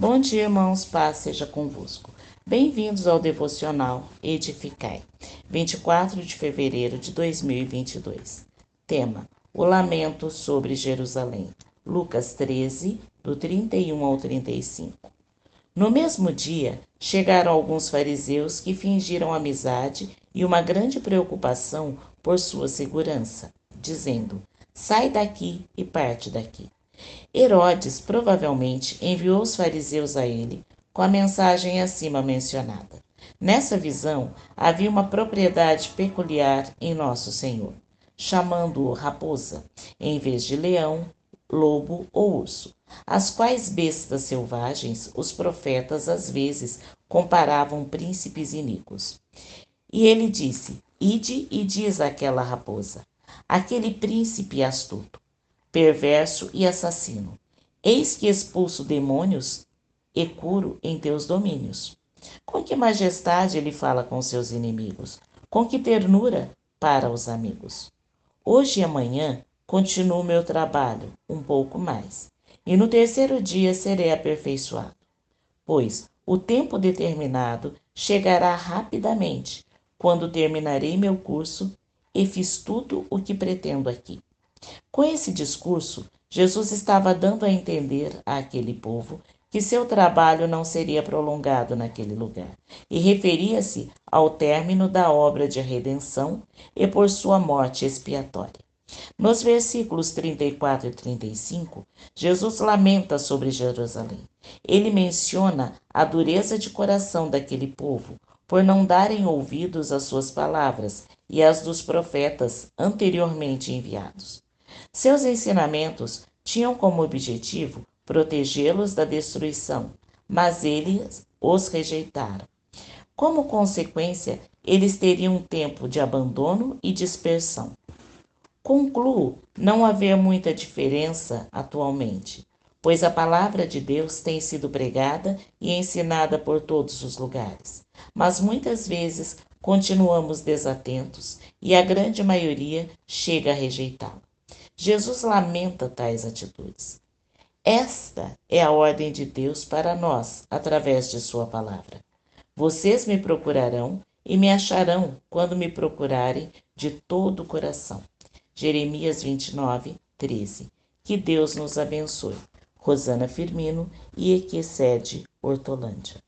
Bom dia, irmãos, paz seja convosco. Bem-vindos ao devocional Edificai, 24 de fevereiro de 2022. Tema: O lamento sobre Jerusalém. Lucas 13, do 31 ao 35. No mesmo dia, chegaram alguns fariseus que fingiram amizade e uma grande preocupação por sua segurança, dizendo: Sai daqui e parte daqui. Herodes provavelmente enviou os fariseus a ele com a mensagem acima mencionada. Nessa visão, havia uma propriedade peculiar em Nosso Senhor, chamando-o raposa, em vez de leão, lobo ou urso, as quais bestas selvagens os profetas às vezes comparavam príncipes iníquos. E ele disse: Ide e diz àquela raposa, aquele príncipe astuto, perverso e assassino, eis que expulso demônios e curo em teus domínios. Com que majestade ele fala com seus inimigos, com que ternura para os amigos. Hoje e amanhã continuo meu trabalho um pouco mais, e no terceiro dia serei aperfeiçoado. Pois o tempo determinado chegará rapidamente, quando terminarei meu curso e fiz tudo o que pretendo aqui. Com esse discurso, Jesus estava dando a entender àquele povo que seu trabalho não seria prolongado naquele lugar, e referia-se ao término da obra de redenção e por sua morte expiatória. Nos versículos 34 e 35, Jesus lamenta sobre Jerusalém. Ele menciona a dureza de coração daquele povo por não darem ouvidos às suas palavras e às dos profetas anteriormente enviados. Seus ensinamentos tinham como objetivo protegê-los da destruição, mas eles os rejeitaram. Como consequência, eles teriam um tempo de abandono e dispersão. Concluo não haver muita diferença atualmente, pois a palavra de Deus tem sido pregada e ensinada por todos os lugares. Mas muitas vezes continuamos desatentos e a grande maioria chega a rejeitá-la. Jesus lamenta tais atitudes. Esta é a ordem de Deus para nós, através de Sua palavra. Vocês me procurarão e me acharão quando me procurarem de todo o coração. Jeremias 29, 13. Que Deus nos abençoe. Rosana Firmino e Equicede Hortolândia.